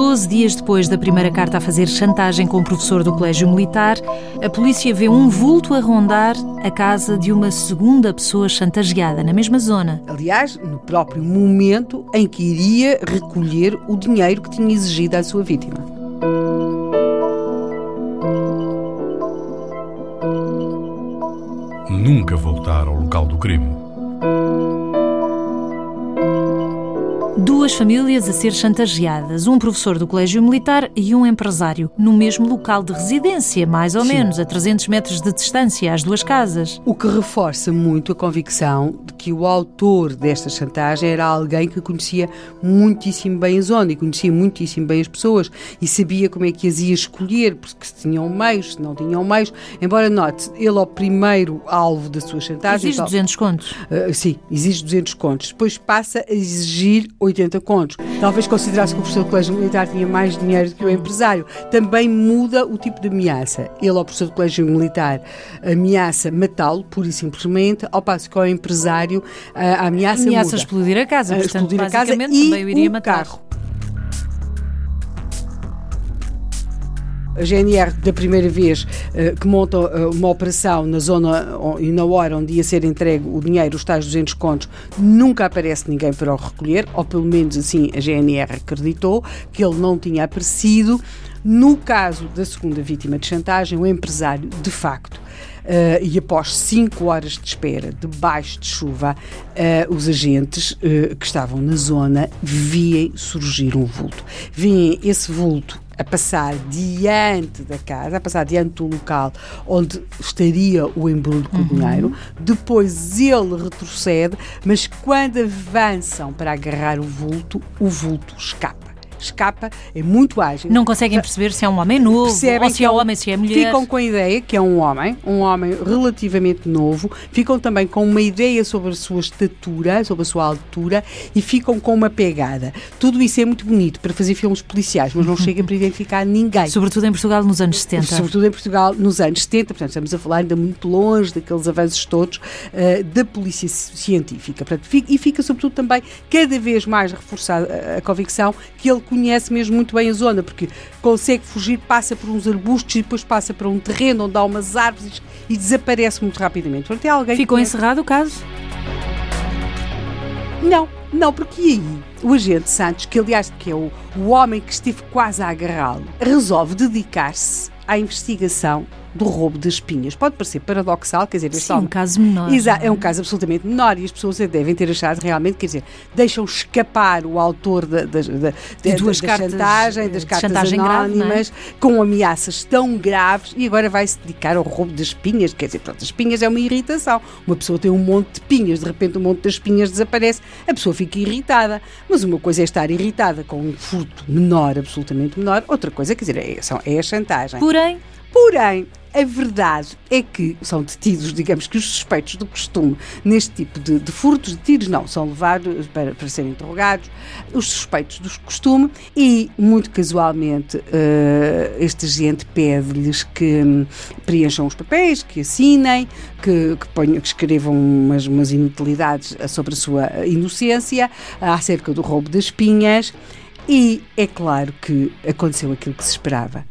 Doze dias depois da primeira carta a fazer chantagem com o professor do Colégio Militar, a polícia vê um vulto a rondar a casa de uma segunda pessoa chantageada, na mesma zona. Aliás, no próprio momento em que iria recolher o dinheiro que tinha exigido à sua vítima. Nunca voltar ao local do crime. Duas famílias a ser chantageadas, um professor do Colégio Militar e um empresário, no mesmo local de residência, mais ou Sim. menos, a 300 metros de distância, às duas casas. O que reforça muito a convicção de que o autor desta chantagem era alguém que conhecia muitíssimo bem a zona e conhecia muitíssimo bem as pessoas e sabia como é que as ia escolher, porque se tinham meios, se não tinham meios. Embora note, ele ao primeiro alvo da sua chantagem. Exige 200 contos. Uh, sim, exige 200 contos. Depois passa a exigir 80 contos. Talvez considerasse que o professor do colégio militar tinha mais dinheiro do que o empresário. Também muda o tipo de ameaça. Ele, ao professor do colégio militar, ameaça matá-lo, pura e simplesmente, ao passo que ao empresário a ameaça Ameaça muda. explodir a casa, portanto, explodir a casa basicamente também o iria o matar. carro. A GNR, da primeira vez uh, que monta uh, uma operação na zona e na hora onde ia ser entregue o dinheiro, os tais 200 contos, nunca aparece ninguém para o recolher, ou pelo menos assim a GNR acreditou que ele não tinha aparecido. No caso da segunda vítima de chantagem, o empresário, de facto, Uh, e após cinco horas de espera, debaixo de chuva, uh, os agentes uh, que estavam na zona viem surgir um vulto. Vêm esse vulto a passar diante da casa, a passar diante do local onde estaria o embrulho com o uhum. Depois ele retrocede, mas quando avançam para agarrar o vulto, o vulto escapa escapa, é muito ágil. Não conseguem perceber se é um homem novo, Percebem ou se é um homem, se é mulher. Ficam com a ideia que é um homem, um homem relativamente novo, ficam também com uma ideia sobre a sua estatura, sobre a sua altura e ficam com uma pegada. Tudo isso é muito bonito para fazer filmes policiais, mas não chega para identificar ninguém. Sobretudo em Portugal nos anos 70. Sobretudo em Portugal nos anos 70, portanto estamos a falar ainda muito longe daqueles avanços todos uh, da polícia científica. Portanto, e fica sobretudo também cada vez mais reforçada a convicção que ele conhece mesmo muito bem a zona, porque consegue fugir, passa por uns arbustos e depois passa para um terreno onde há umas árvores e desaparece muito rapidamente. Portanto, é alguém Ficou conhece... encerrado o caso? Não, não, porque aí o agente Santos, que aliás que é o, o homem que esteve quase a agarrá-lo, resolve dedicar-se à investigação do roubo de espinhas. Pode parecer paradoxal, quer dizer, Sim, é um caso menor. Exato, é um caso absolutamente menor e as pessoas devem ter achado realmente, quer dizer, deixam escapar o autor da, da, da, de duas da cartas, chantagem, das cartas chantagem anónimas, grave, é? com ameaças tão graves e agora vai se dedicar ao roubo de espinhas. Quer dizer, pronto, as espinhas é uma irritação. Uma pessoa tem um monte de pinhas, de repente um monte das espinhas desaparece, a pessoa fica irritada. Mas uma coisa é estar irritada com um furto menor, absolutamente menor, outra coisa, quer dizer, é, é a chantagem. Porém, Porém, a verdade é que são detidos, digamos que os suspeitos do costume neste tipo de, de furtos, detidos não, são levados para, para serem interrogados, os suspeitos do costume e, muito casualmente, uh, este agente pede-lhes que um, preencham os papéis, que assinem, que, que, ponham, que escrevam umas, umas inutilidades sobre a sua inocência acerca do roubo das pinhas e é claro que aconteceu aquilo que se esperava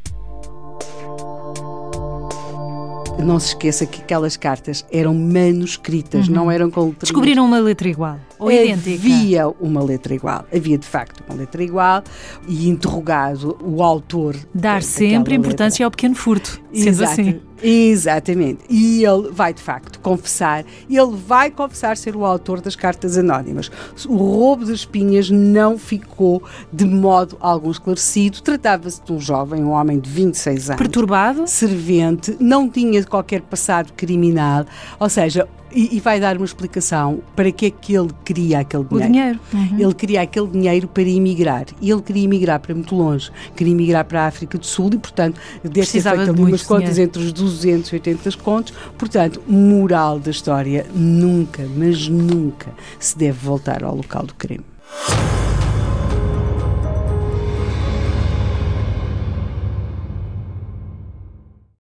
não se esqueça que aquelas cartas eram manuscritas, uhum. não eram com letras. Descobriram uma letra igual ou idêntica? Havia uma letra igual, havia de facto uma letra igual e interrogado o autor. Dar sempre importância letra. ao pequeno furto, sendo Exato. assim. Exatamente. E ele vai de facto confessar, ele vai confessar ser o autor das cartas anónimas. O roubo das espinhas não ficou de modo algum esclarecido. Tratava-se de um jovem, um homem de 26 anos. Perturbado? Servente, não tinha qualquer passado criminal, ou seja, e, e, vai dar uma explicação para que é que ele queria aquele dinheiro. O dinheiro. Uhum. Ele queria aquele dinheiro para emigrar. E ele queria emigrar para muito longe. Queria emigrar para a África do Sul e, portanto, deve ter feito ali umas contas entre os 280 contos. Portanto, moral da história, nunca, mas nunca se deve voltar ao local do crime.